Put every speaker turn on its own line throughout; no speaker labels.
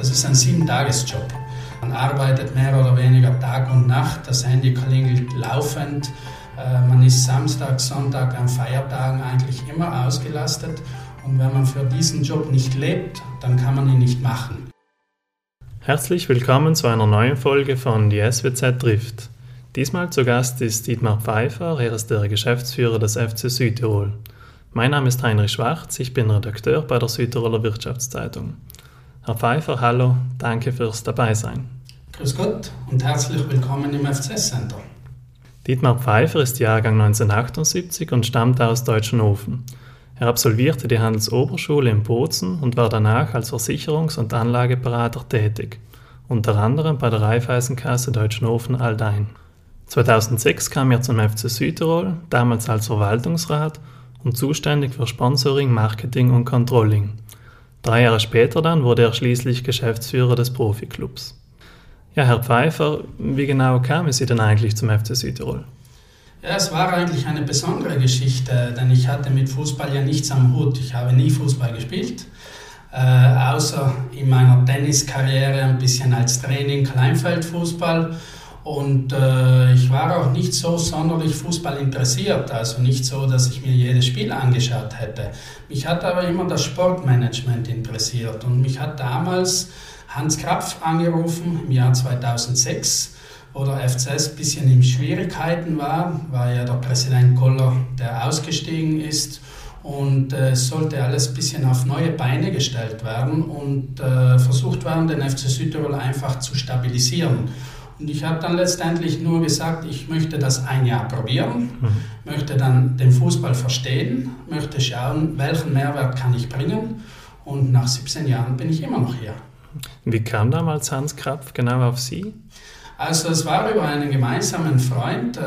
Das ist ein Sieben-Tages-Job. Man arbeitet mehr oder weniger Tag und Nacht, das Handy klingelt laufend. Äh, man ist Samstag, Sonntag, an Feiertagen eigentlich immer ausgelastet. Und wenn man für diesen Job nicht lebt, dann kann man ihn nicht machen.
Herzlich willkommen zu einer neuen Folge von Die SWZ trifft. Diesmal zu Gast ist Dietmar Pfeiffer, er ist der Geschäftsführer des FC Südtirol. Mein Name ist Heinrich Schwarz, ich bin Redakteur bei der Südtiroler Wirtschaftszeitung. Herr Pfeiffer, hallo, danke fürs Dabeisein.
Grüß Gott und herzlich willkommen im FCS-Center.
Dietmar Pfeiffer ist Jahrgang 1978 und stammt aus Deutschenhofen. Er absolvierte die Handelsoberschule in Bozen und war danach als Versicherungs- und Anlageberater tätig, unter anderem bei der Raiffeisenkasse Deutschenhofen Aldein. 2006 kam er zum FC Südtirol, damals als Verwaltungsrat und zuständig für Sponsoring, Marketing und Controlling. Drei Jahre später dann wurde er schließlich Geschäftsführer des Profiklubs. Ja, Herr Pfeiffer, wie genau kamen Sie denn eigentlich zum FC Südtirol?
Ja, es war eigentlich eine besondere Geschichte, denn ich hatte mit Fußball ja nichts am Hut. Ich habe nie Fußball gespielt, äh, außer in meiner Tenniskarriere ein bisschen als Training Kleinfeldfußball und äh, ich war auch nicht so sonderlich Fußball interessiert, also nicht so, dass ich mir jedes Spiel angeschaut hätte. Mich hat aber immer das Sportmanagement interessiert und mich hat damals Hans Krapf angerufen im Jahr 2006, wo der FCS ein bisschen in Schwierigkeiten war, war ja der Präsident Koller, der ausgestiegen ist und äh, es sollte alles ein bisschen auf neue Beine gestellt werden und äh, versucht werden, den FC Südtirol einfach zu stabilisieren. Und ich habe dann letztendlich nur gesagt, ich möchte das ein Jahr probieren, mhm. möchte dann den Fußball verstehen, möchte schauen, welchen Mehrwert kann ich bringen. Und nach 17 Jahren bin ich immer noch hier.
Wie kam damals Hans Krapf genau auf Sie?
Also es war über einen gemeinsamen Freund, äh,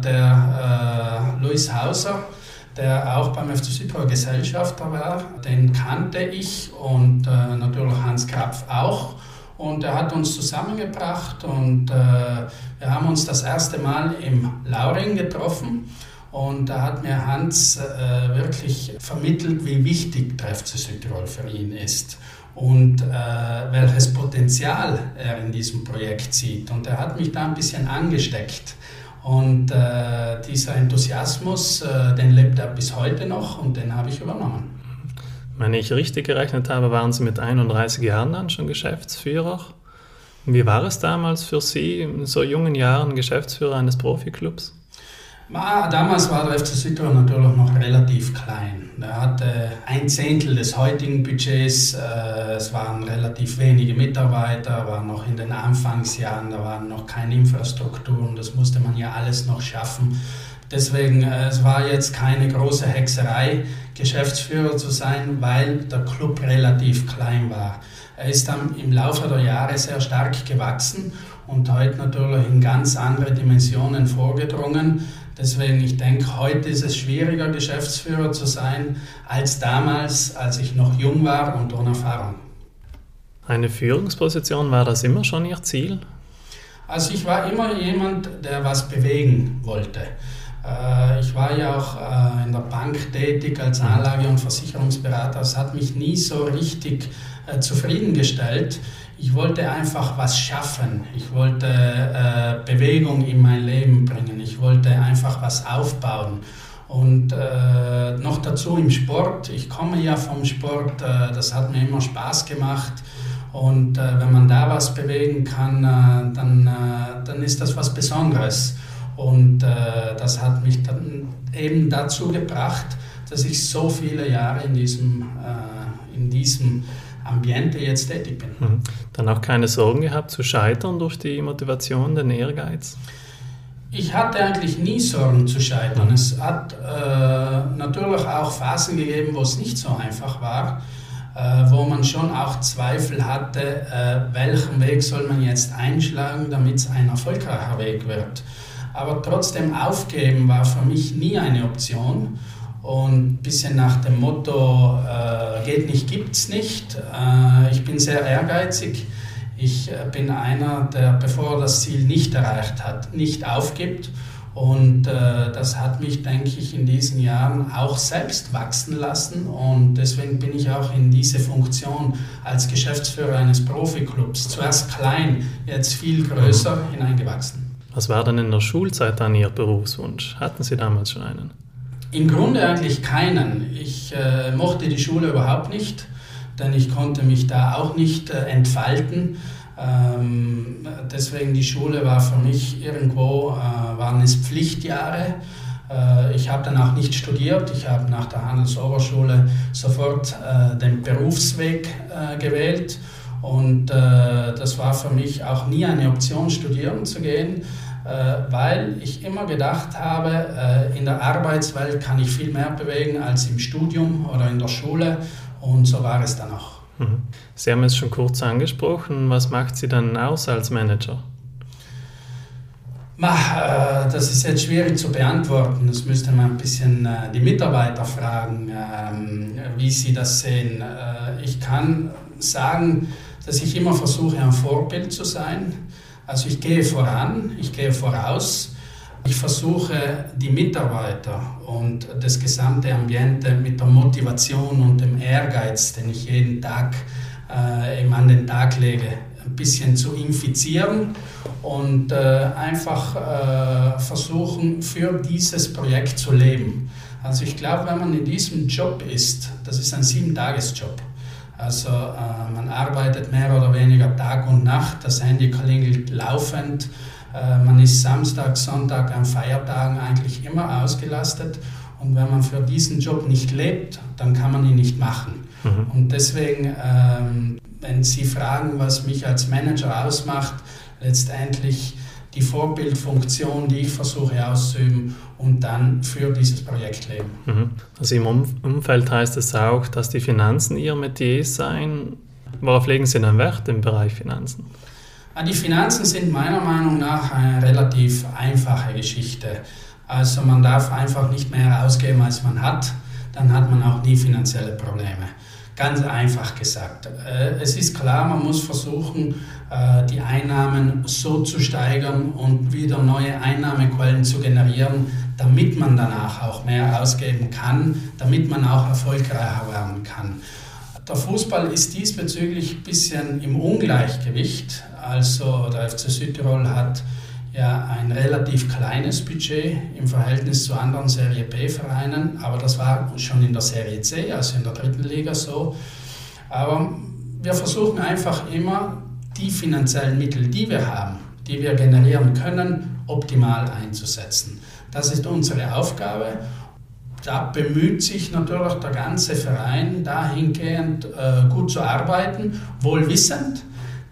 der äh, Luis Hauser, der auch beim FC Südtirol Gesellschafter war. Den kannte ich und äh, natürlich Hans Krapf auch. Und er hat uns zusammengebracht und äh, wir haben uns das erste Mal im Lauring getroffen. Und da hat mir Hans äh, wirklich vermittelt, wie wichtig FC Südtirol für ihn ist und äh, welches Potenzial er in diesem Projekt sieht. Und er hat mich da ein bisschen angesteckt. Und äh, dieser Enthusiasmus, äh, den lebt er bis heute noch und den habe ich übernommen.
Wenn ich richtig gerechnet habe, waren Sie mit 31 Jahren dann schon Geschäftsführer. Wie war es damals für Sie, in so jungen Jahren Geschäftsführer eines Profiklubs?
Damals war der FC Südtirol natürlich noch relativ klein. Er hatte ein Zehntel des heutigen Budgets. Äh, es waren relativ wenige Mitarbeiter, waren noch in den Anfangsjahren, da waren noch keine Infrastrukturen. Das musste man ja alles noch schaffen. Deswegen, äh, es war jetzt keine große Hexerei, Geschäftsführer zu sein, weil der Club relativ klein war. Er ist dann im Laufe der Jahre sehr stark gewachsen und heute natürlich in ganz andere Dimensionen vorgedrungen. Deswegen, ich denke, heute ist es schwieriger, Geschäftsführer zu sein, als damals, als ich noch jung war und ohne Erfahrung.
Eine Führungsposition, war das immer schon Ihr Ziel?
Also ich war immer jemand, der was bewegen wollte. Äh, ich war ja auch äh, in der Bank tätig als Anlage- und Versicherungsberater. Es hat mich nie so richtig äh, zufriedengestellt. Ich wollte einfach was schaffen. Ich wollte Bewegung in mein Leben bringen. Ich wollte einfach was aufbauen. Und noch dazu im Sport. Ich komme ja vom Sport, das hat mir immer Spaß gemacht. Und wenn man da was bewegen kann, dann, dann ist das was Besonderes. Und äh, das hat mich dann eben dazu gebracht, dass ich so viele Jahre in diesem, äh, in diesem Ambiente jetzt tätig bin. Mhm.
Dann auch keine Sorgen gehabt zu scheitern durch die Motivation, den Ehrgeiz?
Ich hatte eigentlich nie Sorgen zu scheitern. Es hat äh, natürlich auch Phasen gegeben, wo es nicht so einfach war, äh, wo man schon auch Zweifel hatte, äh, welchen Weg soll man jetzt einschlagen, damit es ein erfolgreicher Weg wird. Aber trotzdem aufgeben war für mich nie eine Option. Und ein bisschen nach dem Motto, äh, geht nicht, gibt's nicht. Äh, ich bin sehr ehrgeizig. Ich äh, bin einer, der, bevor er das Ziel nicht erreicht hat, nicht aufgibt. Und äh, das hat mich, denke ich, in diesen Jahren auch selbst wachsen lassen. Und deswegen bin ich auch in diese Funktion als Geschäftsführer eines Profiklubs, zuerst klein, jetzt viel größer, mhm. hineingewachsen.
Was war denn in der Schulzeit dann Ihr Berufswunsch? Hatten Sie damals schon einen?
Im Grunde eigentlich keinen. Ich äh, mochte die Schule überhaupt nicht, denn ich konnte mich da auch nicht äh, entfalten. Ähm, deswegen die Schule war für mich irgendwo, äh, waren es Pflichtjahre. Äh, ich habe dann auch nicht studiert. Ich habe nach der Handelsoberschule sofort äh, den Berufsweg äh, gewählt. Und äh, das war für mich auch nie eine Option, studieren zu gehen, weil ich immer gedacht habe, in der Arbeitswelt kann ich viel mehr bewegen als im Studium oder in der Schule. Und so war es dann auch.
Mhm. Sie haben es schon kurz angesprochen. Was macht Sie dann aus als Manager?
Äh, das ist jetzt schwierig zu beantworten. Das müsste man ein bisschen äh, die Mitarbeiter fragen, ähm, wie sie das sehen. Äh, ich kann sagen, dass ich immer versuche, ein Vorbild zu sein. Also ich gehe voran, ich gehe voraus. Ich versuche, die Mitarbeiter und das gesamte Ambiente mit der Motivation und dem Ehrgeiz, den ich jeden Tag äh, eben an den Tag lege, ein bisschen zu infizieren und äh, einfach äh, versuchen, für dieses Projekt zu leben. Also ich glaube, wenn man in diesem Job ist, das ist ein Sieben-Tages-Job. Also äh, man arbeitet mehr oder weniger Tag und Nacht, das Handy klingelt laufend, äh, man ist Samstag, Sonntag, an Feiertagen eigentlich immer ausgelastet. Und wenn man für diesen Job nicht lebt, dann kann man ihn nicht machen. Mhm. Und deswegen, ähm, wenn Sie fragen, was mich als Manager ausmacht, letztendlich die Vorbildfunktion, die ich versuche auszuüben und dann für dieses Projekt leben.
Mhm. Also im Umfeld heißt es auch, dass die Finanzen Ihr Metier seien. Worauf legen Sie dann Wert im Bereich Finanzen?
Ah, die Finanzen sind meiner Meinung nach eine relativ einfache Geschichte. Also man darf einfach nicht mehr ausgeben, als man hat, dann hat man auch nie finanzielle Probleme. Ganz einfach gesagt. Äh, es ist klar, man muss versuchen, äh, die Einnahmen so zu steigern und wieder neue Einnahmequellen zu generieren, damit man danach auch mehr ausgeben kann, damit man auch erfolgreicher werden kann. Der Fußball ist diesbezüglich ein bisschen im Ungleichgewicht. Also der FC Südtirol hat ja ein relativ kleines Budget im Verhältnis zu anderen Serie B-Vereinen, aber das war schon in der Serie C, also in der dritten Liga so. Aber wir versuchen einfach immer, die finanziellen Mittel, die wir haben, die wir generieren können, optimal einzusetzen. Das ist unsere Aufgabe. Da bemüht sich natürlich der ganze Verein dahingehend äh, gut zu arbeiten, wohl wissend,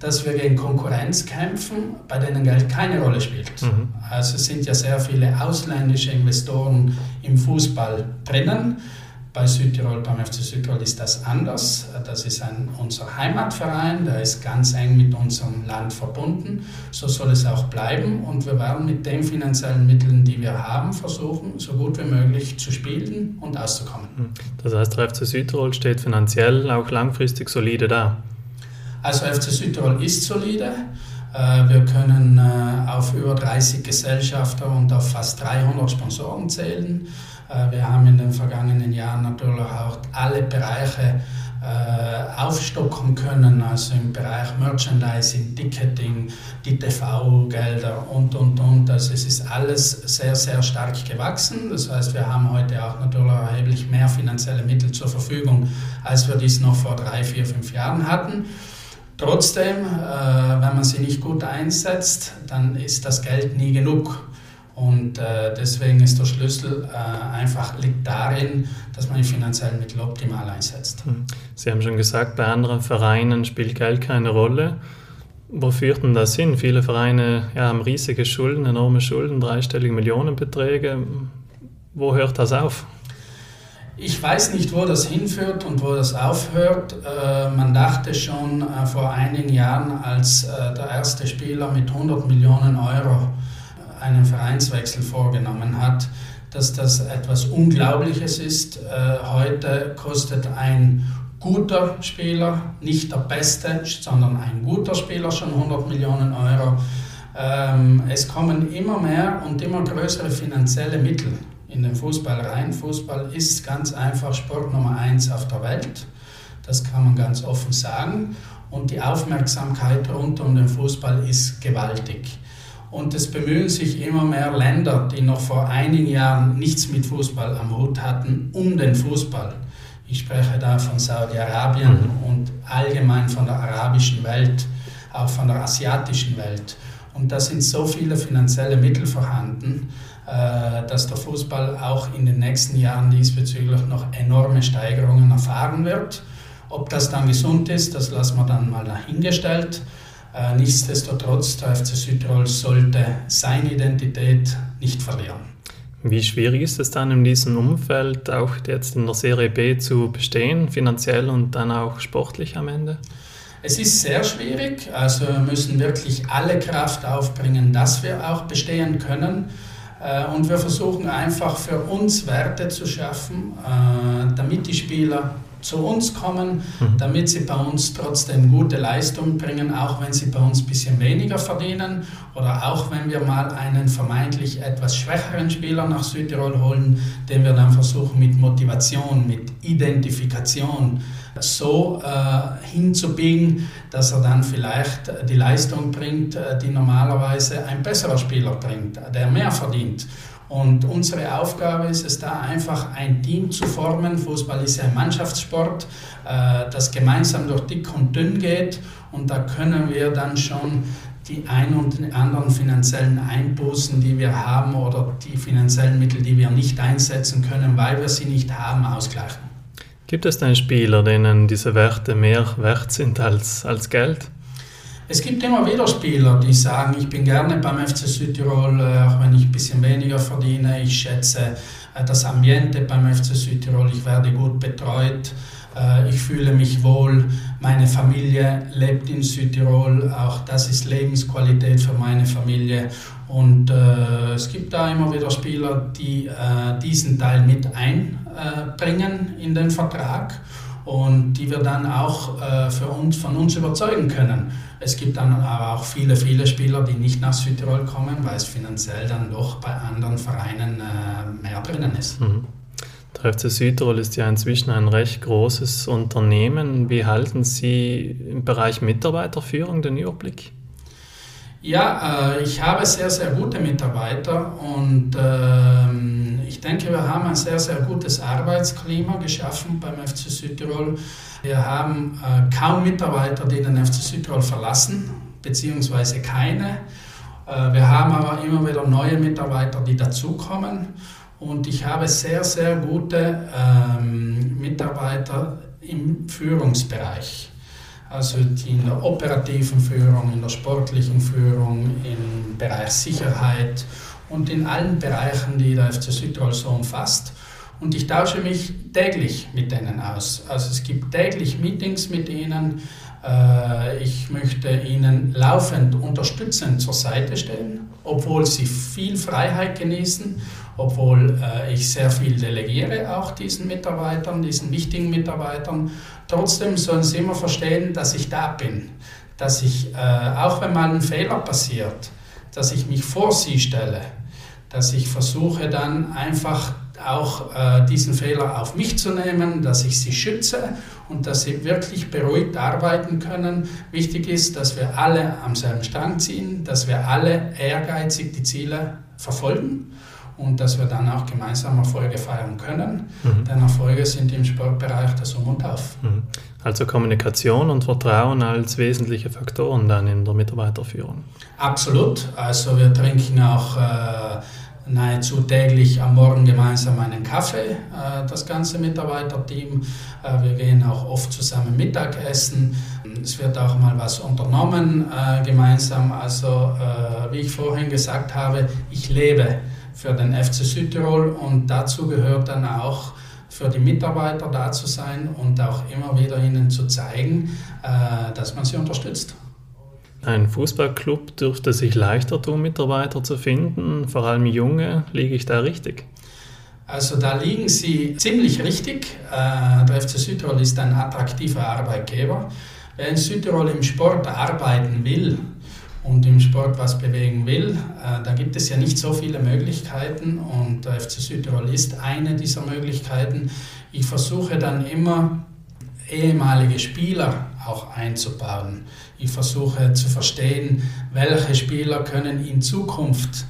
dass wir gegen Konkurrenz kämpfen, bei denen Geld keine Rolle spielt. Mhm. Also es sind ja sehr viele ausländische Investoren im Fußball drinnen. Bei Südtirol, beim FC Südtirol ist das anders. Das ist ein, unser Heimatverein, der ist ganz eng mit unserem Land verbunden. So soll es auch bleiben und wir werden mit den finanziellen Mitteln, die wir haben, versuchen, so gut wie möglich zu spielen und auszukommen. Mhm.
Das heißt, der FC Südtirol steht finanziell auch langfristig solide da.
Also FC Südtirol ist solide. Äh, wir können äh, auf über 30 Gesellschafter und auf fast 300 Sponsoren zählen. Äh, wir haben in den vergangenen Jahren natürlich auch alle Bereiche aufstocken können, also im Bereich Merchandising, Ticketing, die TV-Gelder und, und, und. Also es ist alles sehr, sehr stark gewachsen. Das heißt, wir haben heute auch natürlich erheblich mehr finanzielle Mittel zur Verfügung, als wir dies noch vor drei, vier, fünf Jahren hatten. Trotzdem, äh, wenn man sie nicht gut einsetzt, dann ist das Geld nie genug. Und äh, deswegen ist der Schlüssel äh, einfach liegt darin, dass man die finanziellen Mittel optimal einsetzt. Hm.
Sie haben schon gesagt, bei anderen Vereinen spielt Geld keine Rolle. Wo führt denn das hin? Viele Vereine ja, haben riesige Schulden, enorme Schulden, dreistellige Millionenbeträge. Wo hört das auf?
Ich weiß nicht, wo das hinführt und wo das aufhört. Äh, man dachte schon äh, vor einigen Jahren, als äh, der erste Spieler mit 100 Millionen Euro einen Vereinswechsel vorgenommen hat, dass das etwas Unglaubliches ist. Heute kostet ein guter Spieler, nicht der beste, sondern ein guter Spieler schon 100 Millionen Euro. Ähm, es kommen immer mehr und immer größere finanzielle Mittel in den Fußball rein. Fußball ist ganz einfach Sport Nummer eins auf der Welt. Das kann man ganz offen sagen. Und die Aufmerksamkeit rund um den Fußball ist gewaltig. Und es bemühen sich immer mehr Länder, die noch vor einigen Jahren nichts mit Fußball am Hut hatten, um den Fußball. Ich spreche da von Saudi-Arabien mhm. und allgemein von der arabischen Welt, auch von der asiatischen Welt. Und da sind so viele finanzielle Mittel vorhanden, dass der Fußball auch in den nächsten Jahren diesbezüglich noch enorme Steigerungen erfahren wird. Ob das dann gesund ist, das lassen wir dann mal dahingestellt. Äh, nichtsdestotrotz, der FC Südtirol sollte seine Identität nicht verlieren.
Wie schwierig ist es dann in diesem Umfeld, auch jetzt in der Serie B zu bestehen, finanziell und dann auch sportlich am Ende?
Es ist sehr schwierig, also wir müssen wirklich alle Kraft aufbringen, dass wir auch bestehen können. Äh, und wir versuchen einfach für uns Werte zu schaffen, äh, damit die Spieler zu uns kommen, mhm. damit sie bei uns trotzdem gute Leistung bringen, auch wenn sie bei uns ein bisschen weniger verdienen oder auch wenn wir mal einen vermeintlich etwas schwächeren Spieler nach Südtirol holen, den wir dann versuchen mit Motivation, mit Identifikation so äh, hinzubiegen, dass er dann vielleicht die Leistung bringt, äh, die normalerweise ein besserer Spieler bringt, der mehr verdient. Und unsere Aufgabe ist es da einfach ein Team zu formen. Fußball ist ja ein Mannschaftssport, äh, das gemeinsam durch dick und dünn geht. Und da können wir dann schon die ein und anderen finanziellen Einbußen, die wir haben oder die finanziellen Mittel, die wir nicht einsetzen können, weil wir sie nicht haben, ausgleichen.
Gibt es denn Spieler, denen diese Werte mehr wert sind als, als Geld?
Es gibt immer wieder Spieler, die sagen, ich bin gerne beim FC Südtirol, äh, auch wenn ich ein bisschen weniger verdiene. Ich schätze äh, das Ambiente beim FC Südtirol, ich werde gut betreut, äh, ich fühle mich wohl, meine Familie lebt in Südtirol, auch das ist Lebensqualität für meine Familie. Und es gibt da immer wieder Spieler, die diesen Teil mit einbringen in den Vertrag und die wir dann auch äh, für uns, von uns überzeugen können. Es gibt dann aber auch viele, viele Spieler, die nicht nach Südtirol kommen, weil es finanziell dann doch bei anderen Vereinen äh, mehr drinnen ist. Mhm.
Der FC Südtirol ist ja inzwischen ein recht großes Unternehmen. Wie halten Sie im Bereich Mitarbeiterführung den Überblick?
Ja, äh, ich habe sehr, sehr gute Mitarbeiter und ähm, ich denke, wir haben ein sehr, sehr gutes Arbeitsklima geschaffen beim FC Südtirol. Wir haben äh, kaum Mitarbeiter, die den FC Südtirol verlassen, beziehungsweise keine. Äh, wir haben aber immer wieder neue Mitarbeiter, die dazukommen. Und ich habe sehr, sehr gute ähm, Mitarbeiter im Führungsbereich. Also in der operativen Führung, in der sportlichen Führung, im Bereich Sicherheit und in allen Bereichen, die der FC Südtirol so umfasst. Und ich tausche mich täglich mit denen aus. Also es gibt täglich Meetings mit ihnen. Äh, ich möchte ihnen laufend unterstützend zur Seite stehen, obwohl sie viel Freiheit genießen, obwohl äh, ich sehr viel delegiere auch diesen Mitarbeitern, diesen wichtigen Mitarbeitern. Trotzdem sollen sie immer verstehen, dass ich da bin, dass ich, äh, auch wenn mal ein Fehler passiert, dass ich mich vor sie stelle, dass ich versuche dann einfach auch äh, diesen Fehler auf mich zu nehmen, dass ich sie schütze und dass sie wirklich beruhigt arbeiten können. Wichtig ist, dass wir alle am selben Strang ziehen, dass wir alle ehrgeizig die Ziele verfolgen und dass wir dann auch gemeinsam Erfolge feiern können. Mhm. Denn Erfolge sind im Sportbereich das Um und Auf. Mhm.
Also Kommunikation und Vertrauen als wesentliche Faktoren dann in der Mitarbeiterführung.
Absolut. Also wir trinken auch äh, nahezu täglich am Morgen gemeinsam einen Kaffee, äh, das ganze Mitarbeiterteam. Äh, wir gehen auch oft zusammen Mittagessen. Es wird auch mal was unternommen äh, gemeinsam. Also wie ich vorhin gesagt habe, ich lebe für den FC Südtirol und dazu gehört dann auch für die Mitarbeiter da zu sein und auch immer wieder ihnen zu zeigen, dass man sie unterstützt.
Ein Fußballclub dürfte sich leichter tun, Mitarbeiter zu finden, vor allem junge. Liege ich da richtig?
Also da liegen Sie ziemlich richtig. Äh, der FC Südtirol ist ein attraktiver Arbeitgeber. Wer in Südtirol im Sport arbeiten will und im Sport was bewegen will, äh, da gibt es ja nicht so viele Möglichkeiten und der FC Südtirol ist eine dieser Möglichkeiten. Ich versuche dann immer ehemalige Spieler auch einzubauen. Ich versuche zu verstehen, welche Spieler können in Zukunft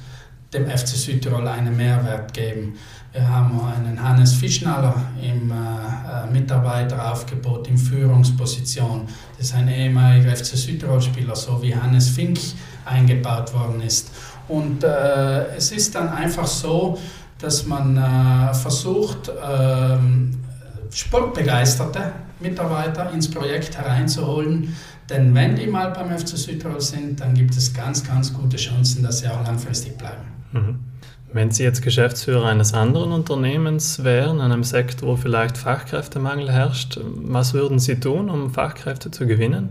dem FC Südtirol einen Mehrwert geben. Wir haben einen Hannes Fischnaller im äh, äh, Mitarbeiteraufgebot in Führungsposition. Das ist ein ehemaliger FC Südtirol-Spieler, so wie Hannes Fink eingebaut worden ist. Und äh, es ist dann einfach so, dass man äh, versucht, ähm, sportbegeisterte Mitarbeiter ins Projekt hereinzuholen. Denn wenn die mal beim FC Südtirol sind, dann gibt es ganz, ganz gute Chancen, dass sie auch langfristig bleiben. Mhm.
Wenn Sie jetzt Geschäftsführer eines anderen Unternehmens wären, in einem Sektor, wo vielleicht Fachkräftemangel herrscht, was würden Sie tun, um Fachkräfte zu gewinnen?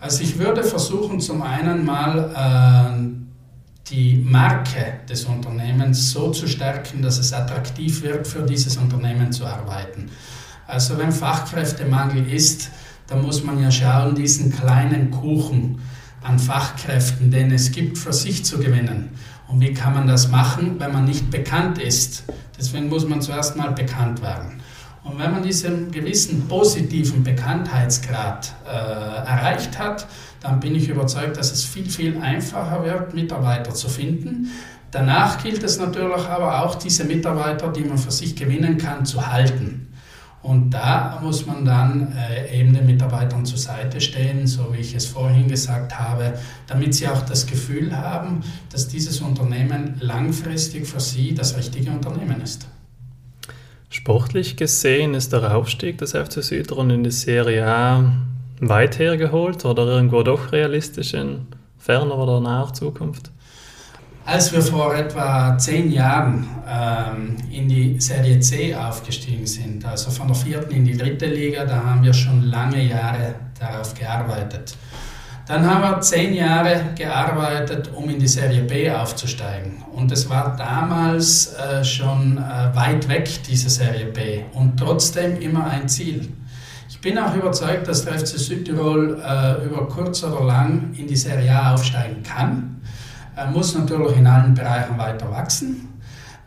Also ich würde versuchen, zum einen mal äh, die Marke des Unternehmens so zu stärken, dass es attraktiv wird, für dieses Unternehmen zu arbeiten. Also wenn Fachkräftemangel ist, dann muss man ja schauen, diesen kleinen Kuchen an Fachkräften, den es gibt, für sich zu gewinnen. Und wie kann man das machen, wenn man nicht bekannt ist? Deswegen muss man zuerst mal bekannt werden. Und wenn man diesen gewissen positiven Bekanntheitsgrad äh, erreicht hat, dann bin ich überzeugt, dass es viel, viel einfacher wird, Mitarbeiter zu finden. Danach gilt es natürlich aber auch, diese Mitarbeiter, die man für sich gewinnen kann, zu halten. Und da muss man dann äh, eben den Mitarbeitern zur Seite stehen, so wie ich es vorhin gesagt habe, damit sie auch das Gefühl haben, dass dieses Unternehmen langfristig für sie das richtige Unternehmen ist.
Sportlich gesehen ist der Aufstieg des FC Südron in die Serie A weit hergeholt oder irgendwo doch realistisch in ferner oder naher Zukunft?
Als wir vor etwa zehn Jahren ähm, in die Serie C aufgestiegen sind, also von der vierten in die dritte Liga, da haben wir schon lange Jahre darauf gearbeitet. Dann haben wir zehn Jahre gearbeitet, um in die Serie B aufzusteigen. Und es war damals äh, schon äh, weit weg, diese Serie B. Und trotzdem immer ein Ziel. Ich bin auch überzeugt, dass der FC Südtirol äh, über kurz oder lang in die Serie A aufsteigen kann. Er muss natürlich in allen Bereichen weiter wachsen.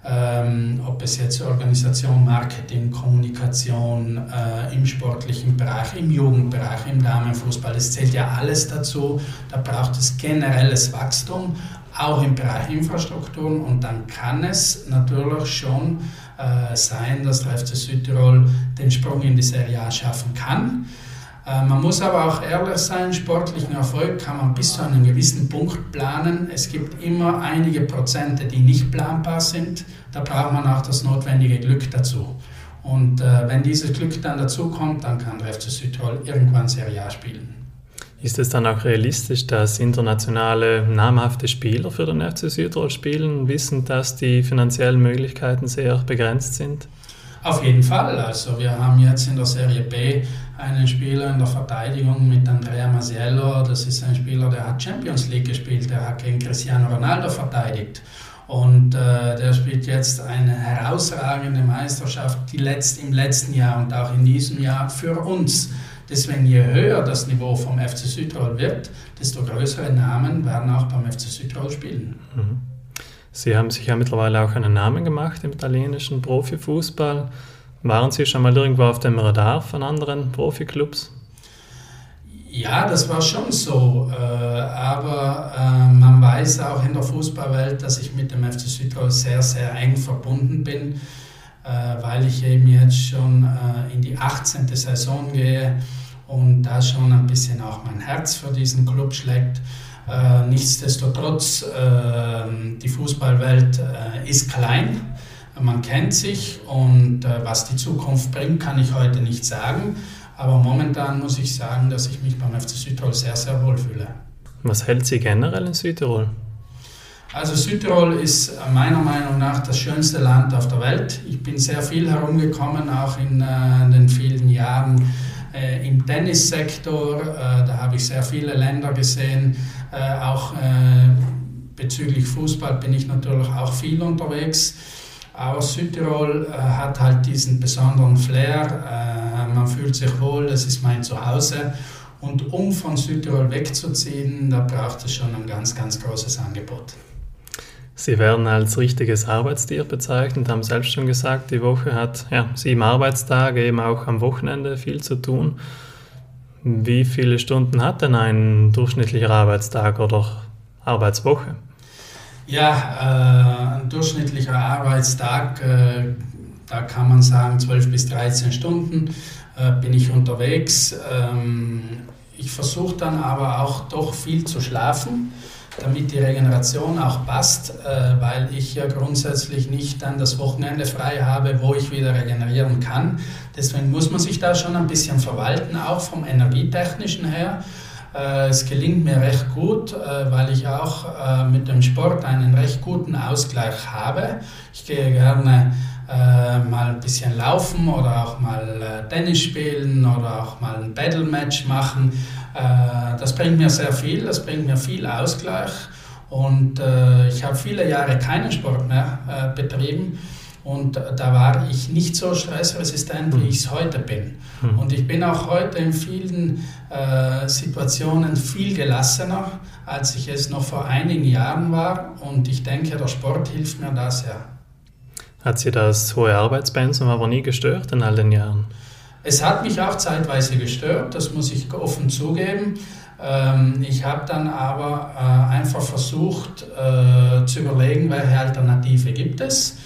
Ähm, ob es jetzt Organisation, Marketing, Kommunikation äh, im sportlichen Bereich, im Jugendbereich, im Damenfußball, es zählt ja alles dazu. Da braucht es generelles Wachstum, auch im Bereich Infrastrukturen und dann kann es natürlich schon äh, sein, dass der FC Südtirol den Sprung in die Serie A schaffen kann. Äh, man muss aber auch ehrlich sein, sportlichen Erfolg kann man bis zu einem gewissen Punkt planen. Es gibt immer einige Prozente, die nicht planbar sind. Da braucht man auch das notwendige Glück dazu. Und äh, wenn dieses Glück dann dazu kommt, dann kann der FC Südtirol irgendwann Serie A spielen.
Ist es dann auch realistisch, dass internationale namhafte Spieler für den FC Südtirol spielen, wissend, dass die finanziellen Möglichkeiten sehr begrenzt sind?
Auf jeden Fall. Also wir haben jetzt in der Serie B einen Spieler in der Verteidigung mit Andrea Masiello. Das ist ein Spieler, der hat Champions League gespielt, der hat gegen Cristiano Ronaldo verteidigt. Und äh, der spielt jetzt eine herausragende Meisterschaft die letzt, im letzten Jahr und auch in diesem Jahr für uns. Deswegen, je höher das Niveau vom FC Südtirol wird, desto größere Namen werden auch beim FC Südtirol spielen. Mhm.
Sie haben sich ja mittlerweile auch einen Namen gemacht im italienischen Profifußball. Waren Sie schon mal irgendwo auf dem Radar von anderen Profiklubs?
Ja, das war schon so. Äh, aber äh, man weiß auch in der Fußballwelt, dass ich mit dem FC Südtirol sehr, sehr eng verbunden bin, äh, weil ich eben jetzt schon in die 18. Saison gehe und da schon ein bisschen auch mein Herz für diesen Club schlägt. Nichtsdestotrotz, die Fußballwelt ist klein, man kennt sich und äh, was die Zukunft bringt, kann ich heute nicht sagen. Aber momentan muss ich sagen, dass ich mich beim FC Südtirol sehr, sehr wohl fühle.
Was hält Sie generell in Südtirol?
Also Südtirol ist meiner Meinung nach das schönste Land auf der Welt. Ich bin sehr viel herumgekommen, auch in, äh, in den vielen Jahren äh, im Tennissektor. Äh, da habe ich sehr viele Länder gesehen. Äh, auch äh, bezüglich Fußball bin ich natürlich auch viel unterwegs. Aber Südtirol äh, hat halt diesen besonderen Flair. man fühlt sich wohl, das ist mein Zuhause. Und um von Südtirol wegzuziehen, da braucht es schon ein ganz, ganz großes Angebot.
Sie werden als richtiges Arbeitstier bezeichnet, haben selbst schon gesagt, die Woche hat ja, sieben Arbeitstage, eben auch am Wochenende viel zu tun. Wie viele Stunden hat denn ein durchschnittlicher Arbeitstag oder Arbeitswoche?
Ja, äh, ein durchschnittlicher Arbeitstag, äh, da kann man sagen 12 bis 13 Stunden äh, bin ich unterwegs. Ähm, ich versuche dann aber auch doch viel zu schlafen damit die Regeneration auch passt, äh, weil ich ja grundsätzlich nicht dann das Wochenende frei habe, wo ich wieder regenerieren kann. Deswegen muss man sich da schon ein bisschen verwalten, auch vom energietechnischen her. Äh, es gelingt mir recht gut, äh, weil ich auch mit dem Sport einen recht guten Ausgleich habe. Ich gehe gerne mal ein bisschen laufen oder auch mal Tennis spielen oder auch mal ein Battle-Match machen. Äh, das bringt mir sehr viel, das bringt mir viel Ausgleich. Und äh, ich habe viele Jahre keinen Sport mehr äh, betrieben. Und da war ich nicht so stressresistent, wie mhm. ich es heute bin. Mhm. Und ich bin auch heute in vielen äh, Situationen viel gelassener, als ich es noch vor einigen Jahren war. Und ich denke, der Sport hilft mir da sehr.
Hat Sie das hohe Arbeitspensum aber nie gestört in all den Jahren?
Es hat mich auch zeitweise gestört, das muss ich offen zugeben. Ähm, ich habe dann aber äh, einfach versucht äh, zu überlegen, welche Alternative gibt es,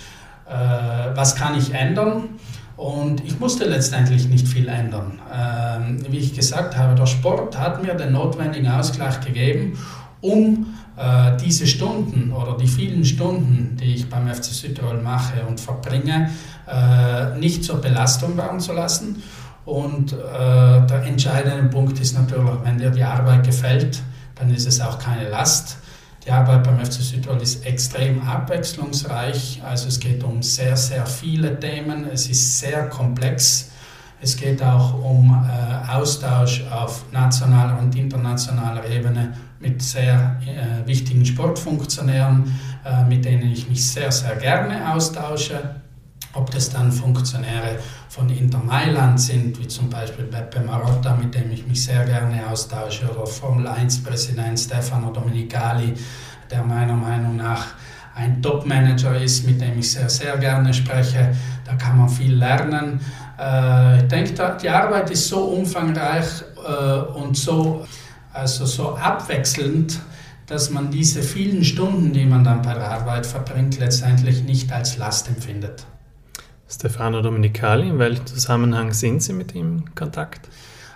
äh, was kann ich ändern. Und ich musste letztendlich nicht viel ändern. Ähm, wie ich gesagt habe, der Sport hat mir den notwendigen Ausgleich gegeben, um äh, diese Stunden oder die vielen Stunden, die ich beim FC Südtirol mache und verbringe, äh, nicht zur Belastung werden zu lassen. Und äh, der entscheidende Punkt ist natürlich, wenn dir die Arbeit gefällt, dann ist es auch keine Last. Die Arbeit beim FC Südtirol ist extrem abwechslungsreich, also es geht um sehr, sehr viele Themen, es ist sehr komplex. Es geht auch um äh, Austausch auf nationaler und internationaler Ebene mit sehr äh, wichtigen Sportfunktionären, äh, mit denen ich mich sehr, sehr gerne austausche. Ob das dann Funktionäre von Inter Mailand sind, wie zum Beispiel Beppe Marotta, mit dem ich mich sehr gerne austausche, oder Formel 1-Präsident Stefano Domenicali, der meiner Meinung nach ein Top-Manager ist, mit dem ich sehr, sehr gerne spreche. Da kann man viel lernen. Äh, ich denke, die Arbeit ist so umfangreich äh, und so also so abwechselnd, dass man diese vielen Stunden, die man dann bei der Arbeit verbringt, letztendlich nicht als Last empfindet.
Stefano Domenicali, in welchem Zusammenhang sind Sie mit ihm in Kontakt?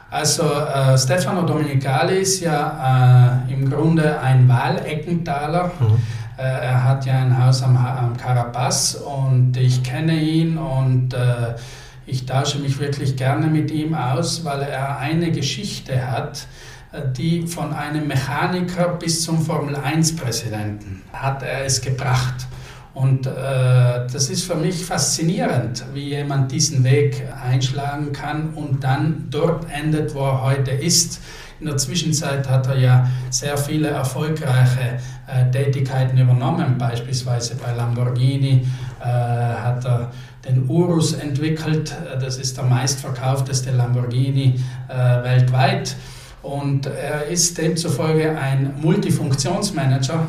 Also äh, Stefano Domenicali ist ja äh, im Grunde ein Wahleckenthaler. Mhm. Äh, er hat ja ein Haus am, am Carapaz und ich kenne ihn und äh, ich tausche mich wirklich gerne mit ihm aus, weil er eine Geschichte hat, äh, die von einem Mechaniker bis zum Formel-1-Präsidenten hat er es gebracht. Und äh, das ist für mich faszinierend, wie jemand diesen Weg einschlagen kann und dann dort endet, wo er heute ist. In der Zwischenzeit hat er ja sehr viele erfolgreiche äh, Tätigkeiten übernommen, beispielsweise bei Lamborghini äh, hat er den Urus entwickelt, das ist der meistverkaufteste Lamborghini äh, weltweit. Und er ist demzufolge ein Multifunktionsmanager,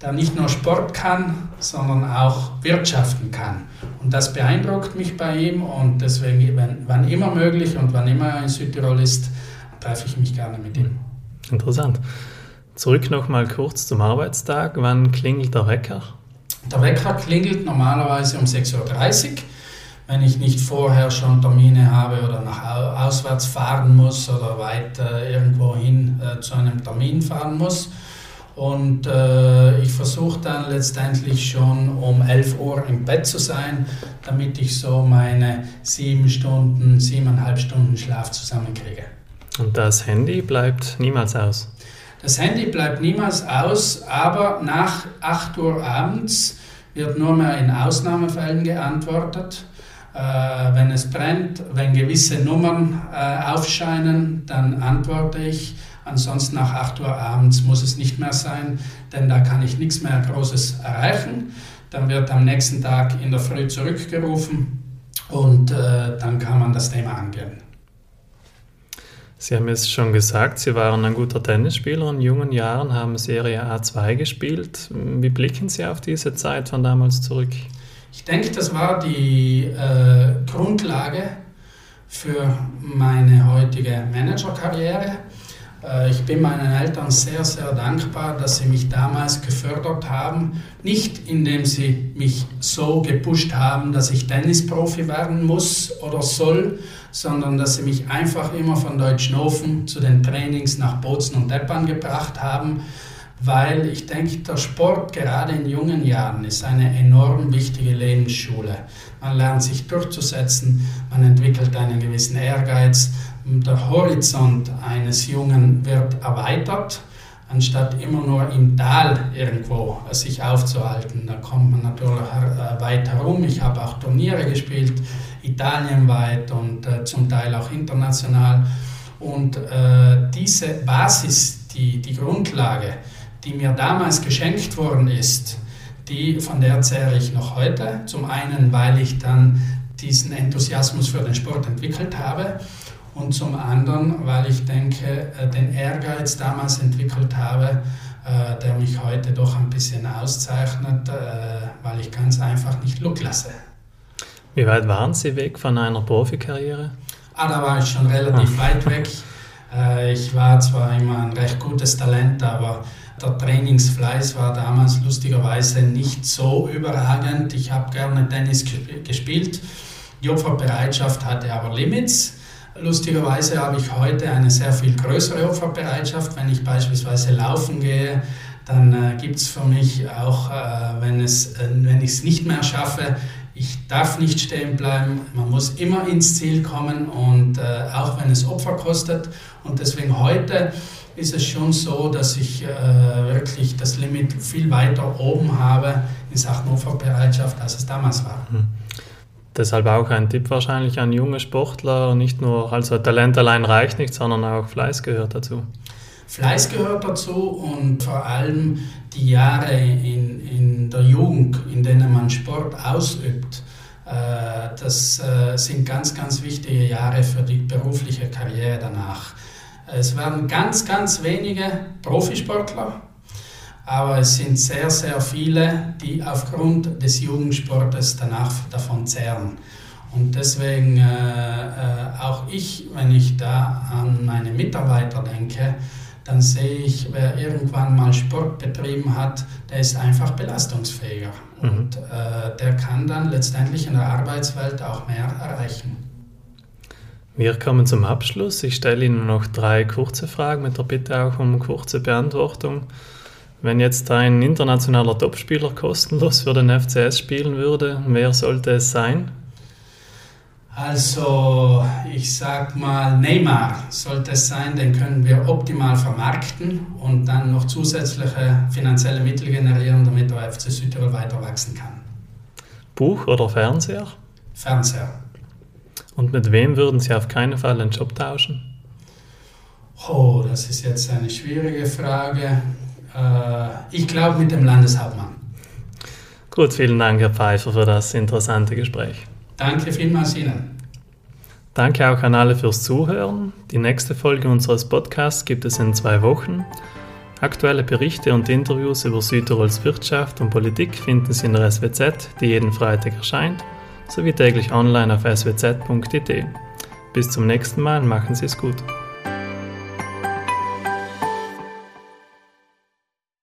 der nicht nur Sport kann, sondern auch wirtschaften kann. Und das beeindruckt mich bei ihm und deswegen, wenn, wann immer möglich und wann immer er in Südtirol ist, treffe ich mich gerne mit ihm.
Interessant. Zurück noch mal kurz zum Arbeitstag. Wann klingelt der Wecker?
Der Wecker klingelt normalerweise um 6.30 Uhr wenn ich nicht vorher schon Termine habe oder nach auswärts fahren muss oder weiter irgendwo hin äh, zu einem Termin fahren muss. Und äh, ich versuche dann letztendlich schon um 11 Uhr im Bett zu sein, damit ich so meine sieben Stunden, siebeneinhalb Stunden Schlaf zusammenkriege.
Und das Handy bleibt niemals aus?
Das Handy bleibt niemals aus, aber nach 8 Uhr abends wird nur mehr in Ausnahmefällen geantwortet. Äh, wenn es brennt, wenn gewisse Nummern äh, aufscheinen, dann antworte ich. Ansonsten nach 8 Uhr abends muss es nicht mehr sein, denn da kann ich nichts mehr Großes erreichen. Dann wird am nächsten Tag in der Früh zurückgerufen und äh, dann kann man das Thema angehen.
Sie haben es schon gesagt, Sie waren ein guter Tennisspieler. In jungen Jahren haben Serie A2 gespielt. Wie blicken Sie auf diese Zeit von damals zurück?
Ich denke, das war die äh, Grundlage für meine heutige Managerkarriere. Äh, ich bin meinen Eltern sehr, sehr dankbar, dass sie mich damals gefördert haben. Nicht indem sie mich so gepusht haben, dass ich Tennisprofi werden muss oder soll, sondern dass sie mich einfach immer von Deutschnofen zu den Trainings nach Bozen und Deppern gebracht haben, weil ich denke, der Sport gerade in jungen Jahren ist eine enorm wichtige Lebensschule. Man lernt sich durchzusetzen, man entwickelt einen gewissen Ehrgeiz, der Horizont eines Jungen wird erweitert, anstatt immer nur im Tal irgendwo sich aufzuhalten. Da kommt man natürlich äh, weit herum. Ich habe auch Turniere gespielt, italienweit und äh, zum Teil auch international. Und äh, diese Basis, die, die Grundlage, die mir damals geschenkt worden ist, die, von der zehre ich noch heute. Zum einen, weil ich dann diesen Enthusiasmus für den Sport entwickelt habe und zum anderen, weil ich denke, äh, den Ehrgeiz damals entwickelt habe, äh, der mich heute doch ein bisschen auszeichnet, äh, weil ich ganz einfach nicht Look lasse.
Wie weit waren Sie weg von einer Profikarriere?
Ah, da war ich schon relativ ah. weit weg. Ich war zwar immer ein recht gutes Talent, aber der Trainingsfleiß war damals lustigerweise nicht so überragend. Ich habe gerne Tennis gespielt. Die Opferbereitschaft hatte aber Limits. Lustigerweise habe ich heute eine sehr viel größere Opferbereitschaft. Wenn ich beispielsweise laufen gehe, dann äh, gibt es für mich auch, äh, wenn, es, äh, wenn ich es nicht mehr schaffe, ich darf nicht stehen bleiben, man muss immer ins Ziel kommen und äh, auch wenn es Opfer kostet. Und deswegen heute ist es schon so, dass ich äh, wirklich das Limit viel weiter oben habe in Sachen Opferbereitschaft, als es damals war. Mhm.
Deshalb auch ein Tipp wahrscheinlich an junge Sportler, nicht nur, also Talent allein reicht nicht, sondern auch Fleiß gehört dazu.
Fleiß gehört dazu und vor allem die Jahre in, in der Jugend, in denen man Sport ausübt, äh, das äh, sind ganz, ganz wichtige Jahre für die berufliche Karriere danach. Es werden ganz, ganz wenige Profisportler aber es sind sehr, sehr viele, die aufgrund des Jugendsportes danach davon zehren. Und deswegen äh, äh, auch ich, wenn ich da an meine Mitarbeiter denke, dann sehe ich, wer irgendwann mal Sport betrieben hat, der ist einfach belastungsfähiger. Mhm. Und äh, der kann dann letztendlich in der Arbeitswelt auch mehr erreichen.
Wir kommen zum Abschluss. Ich stelle Ihnen noch drei kurze Fragen mit der Bitte auch um kurze Beantwortung. Wenn jetzt ein internationaler Topspieler kostenlos für den FCS spielen würde, wer sollte es sein?
Also, ich sag mal, Neymar sollte es sein, den können wir optimal vermarkten und dann noch zusätzliche finanzielle Mittel generieren, damit der FC Südtirol weiter wachsen kann.
Buch oder Fernseher?
Fernseher.
Und mit wem würden Sie auf keinen Fall einen Job tauschen?
Oh, das ist jetzt eine schwierige Frage. Äh, ich glaube mit dem Landeshauptmann.
Gut, vielen Dank, Herr Pfeiffer, für das interessante Gespräch.
Danke vielmals Ihnen.
Danke auch an alle fürs Zuhören. Die nächste Folge unseres Podcasts gibt es in zwei Wochen. Aktuelle Berichte und Interviews über Südtirols Wirtschaft und Politik finden Sie in der SWZ, die jeden Freitag erscheint, sowie täglich online auf swz.it. Bis zum nächsten Mal, machen Sie es gut.